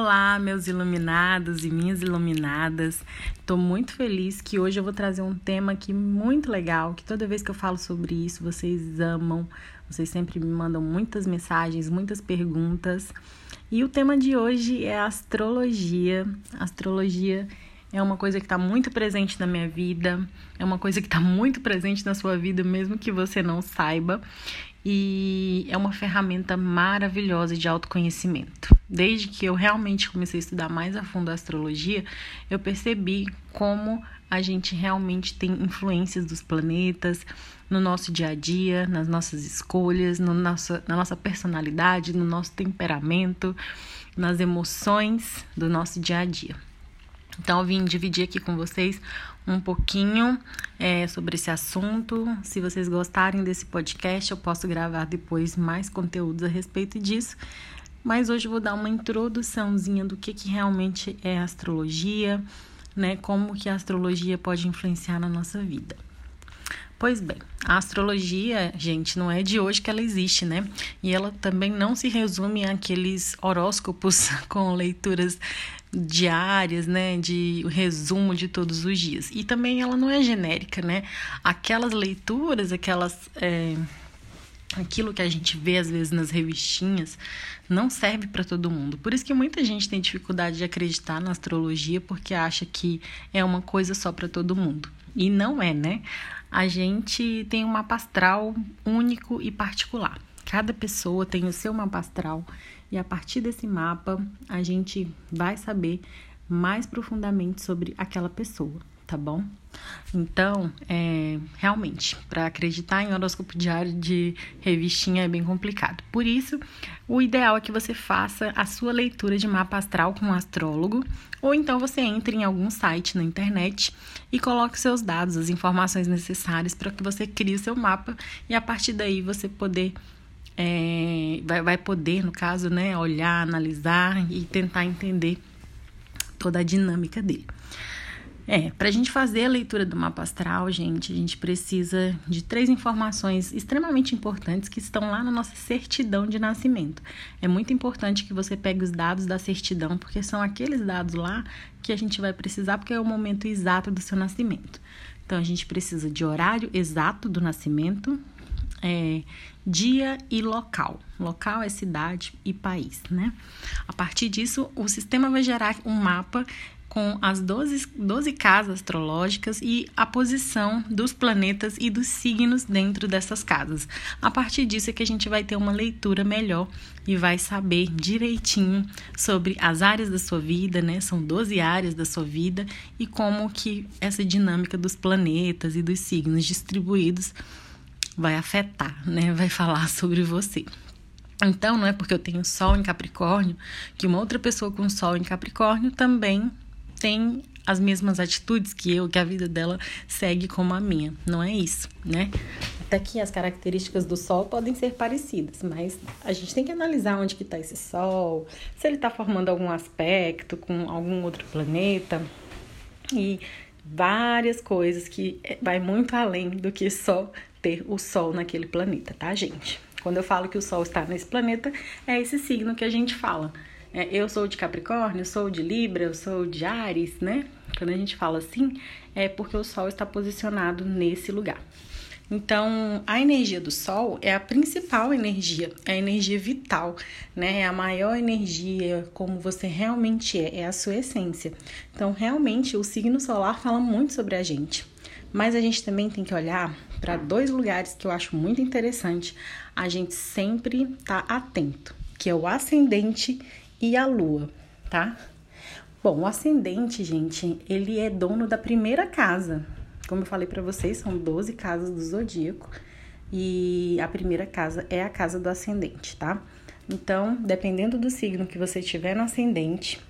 Olá, meus iluminados e minhas iluminadas. Estou muito feliz que hoje eu vou trazer um tema aqui muito legal, que toda vez que eu falo sobre isso, vocês amam, vocês sempre me mandam muitas mensagens, muitas perguntas. E o tema de hoje é astrologia. Astrologia é uma coisa que está muito presente na minha vida, é uma coisa que está muito presente na sua vida, mesmo que você não saiba e é uma ferramenta maravilhosa de autoconhecimento. Desde que eu realmente comecei a estudar mais a fundo a astrologia, eu percebi como a gente realmente tem influências dos planetas no nosso dia a dia, nas nossas escolhas, no nosso, na nossa personalidade, no nosso temperamento, nas emoções do nosso dia a dia. Então, eu vim dividir aqui com vocês um pouquinho é, sobre esse assunto. Se vocês gostarem desse podcast, eu posso gravar depois mais conteúdos a respeito disso. Mas hoje eu vou dar uma introduçãozinha do que, que realmente é astrologia, né? Como que a astrologia pode influenciar na nossa vida. Pois bem, a astrologia, gente, não é de hoje que ela existe, né? E ela também não se resume àqueles horóscopos com leituras diárias, né, de resumo de todos os dias. E também ela não é genérica, né? Aquelas leituras, aquelas é, aquilo que a gente vê às vezes nas revistinhas não serve para todo mundo. Por isso que muita gente tem dificuldade de acreditar na astrologia porque acha que é uma coisa só para todo mundo. E não é, né? A gente tem um mapa astral único e particular. Cada pessoa tem o seu mapa astral e a partir desse mapa a gente vai saber mais profundamente sobre aquela pessoa, tá bom? Então, é, realmente, para acreditar em horóscopo diário de revistinha é bem complicado. Por isso, o ideal é que você faça a sua leitura de mapa astral com um astrólogo, ou então você entre em algum site na internet e coloque seus dados, as informações necessárias para que você crie o seu mapa e a partir daí você poder é, vai, vai poder, no caso, né, olhar, analisar e tentar entender toda a dinâmica dele. É, para a gente fazer a leitura do mapa astral, gente, a gente precisa de três informações extremamente importantes que estão lá na nossa certidão de nascimento. É muito importante que você pegue os dados da certidão, porque são aqueles dados lá que a gente vai precisar, porque é o momento exato do seu nascimento. Então, a gente precisa de horário exato do nascimento, é, dia e local. Local é cidade e país, né? A partir disso, o sistema vai gerar um mapa com as 12, 12 casas astrológicas e a posição dos planetas e dos signos dentro dessas casas. A partir disso é que a gente vai ter uma leitura melhor e vai saber direitinho sobre as áreas da sua vida, né? São 12 áreas da sua vida e como que essa dinâmica dos planetas e dos signos distribuídos vai afetar, né? Vai falar sobre você. Então, não é porque eu tenho Sol em Capricórnio que uma outra pessoa com Sol em Capricórnio também tem as mesmas atitudes que eu, que a vida dela segue como a minha. Não é isso, né? Até que as características do Sol podem ser parecidas, mas a gente tem que analisar onde que está esse Sol, se ele está formando algum aspecto com algum outro planeta e várias coisas que é, vai muito além do que só ter o Sol naquele planeta, tá, gente? Quando eu falo que o Sol está nesse planeta, é esse signo que a gente fala. É, eu sou de Capricórnio, sou de Libra, eu sou de Ares, né? Quando a gente fala assim, é porque o Sol está posicionado nesse lugar. Então, a energia do Sol é a principal energia, é a energia vital, né? É a maior energia, como você realmente é, é a sua essência. Então, realmente, o signo solar fala muito sobre a gente. Mas a gente também tem que olhar para dois lugares que eu acho muito interessante a gente sempre tá atento, que é o ascendente e a lua, tá? Bom, o ascendente, gente, ele é dono da primeira casa. Como eu falei para vocês, são 12 casas do zodíaco e a primeira casa é a casa do ascendente, tá? Então, dependendo do signo que você tiver no ascendente,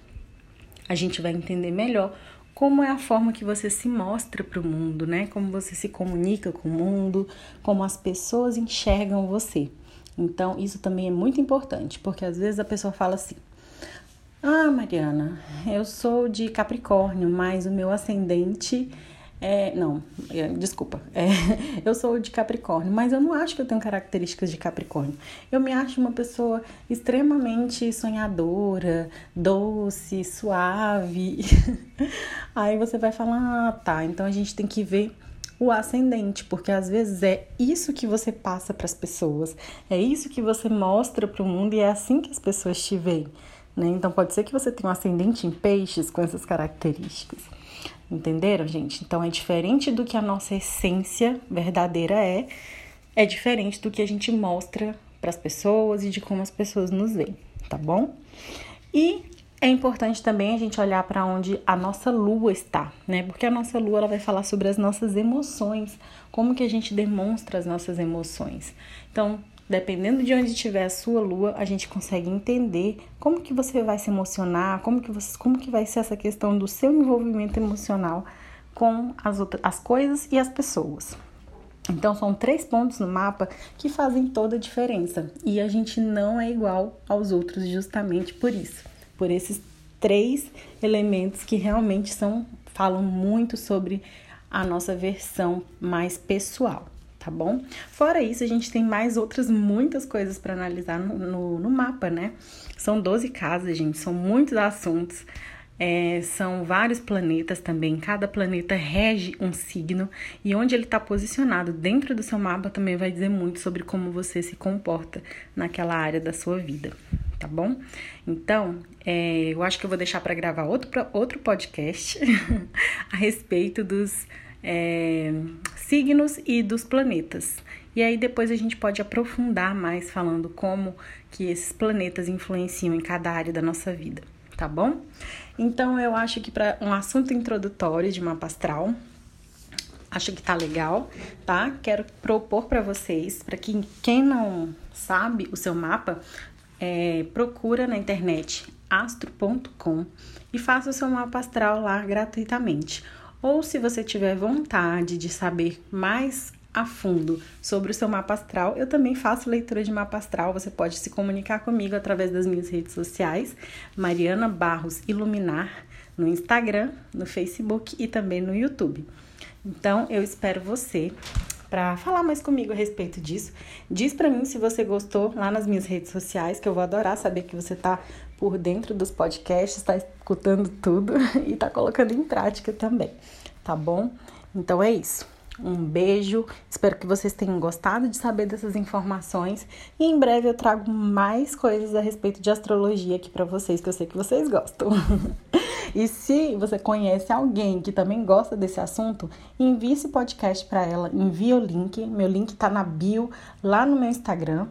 a gente vai entender melhor como é a forma que você se mostra para o mundo, né? Como você se comunica com o mundo, como as pessoas enxergam você. Então, isso também é muito importante, porque às vezes a pessoa fala assim: Ah, Mariana, eu sou de Capricórnio, mas o meu ascendente É, não, é, desculpa. É, eu sou de Capricórnio, mas eu não acho que eu tenho características de Capricórnio. Eu me acho uma pessoa extremamente sonhadora, doce, suave. Aí você vai falar, ah, tá, então a gente tem que ver o ascendente, porque às vezes é isso que você passa para as pessoas, é isso que você mostra para o mundo e é assim que as pessoas te veem. Né? Então pode ser que você tenha um ascendente em peixes com essas características. Entenderam, gente? Então é diferente do que a nossa essência verdadeira é, é diferente do que a gente mostra para as pessoas e de como as pessoas nos veem, tá bom? E é importante também a gente olhar para onde a nossa lua está, né? Porque a nossa lua ela vai falar sobre as nossas emoções, como que a gente demonstra as nossas emoções. Então, dependendo de onde estiver a sua lua, a gente consegue entender como que você vai se emocionar, como que você, como que vai ser essa questão do seu envolvimento emocional com as outras as coisas e as pessoas. Então são três pontos no mapa que fazem toda a diferença e a gente não é igual aos outros justamente por isso por esses três elementos que realmente são falam muito sobre a nossa versão mais pessoal, tá bom? Fora isso, a gente tem mais outras muitas coisas para analisar no, no, no, mapa, né? São 12 casas, gente, são muitos assuntos. É, são vários planetas também, cada planeta rege um signo e onde ele está posicionado dentro do seu mapa também vai dizer muito sobre como você se comporta naquela área da sua vida tá bom? Então, é, eu acho que eu vou deixar para gravar outro, outro podcast a respeito dos é, signos e dos planetas. E aí depois a gente pode aprofundar mais falando como que esses planetas influenciam em cada área da nossa vida, tá bom? Então eu acho que para um assunto introdutório de mapa astral, acho que tá legal, tá? Quero propor para vocês, para que quem não sabe o seu mapa, é, procura na internet astro.com e faça o seu mapa astral lá gratuitamente. Ou se você tiver vontade de saber mais a fundo sobre o seu mapa astral, eu também faço leitura de mapa astral. Você pode se comunicar comigo através das minhas redes sociais, Mariana Barros Iluminar, no Instagram, no Facebook e também no YouTube. Então, eu espero você para falar mais comigo a respeito disso. Diz para mim se você gostou lá nas minhas redes sociais, que eu vou adorar saber que você tá por dentro dos podcasts, está escutando tudo e tá colocando em prática também, tá bom? Então é isso. Um beijo, espero que vocês tenham gostado de saber dessas informações e em breve eu trago mais coisas a respeito de astrologia aqui para vocês, que eu sei que vocês gostam. e se você conhece alguém que também gosta desse assunto, envie esse podcast para ela, envie o link, meu link tá na bio lá no meu Instagram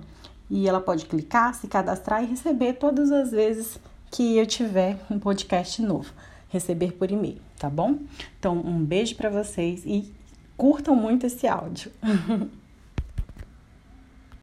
e ela pode clicar, se cadastrar e receber todas as vezes que eu tiver um podcast novo, receber por e-mail, tá bom? Então, um beijo para vocês e curtam muito esse áudio.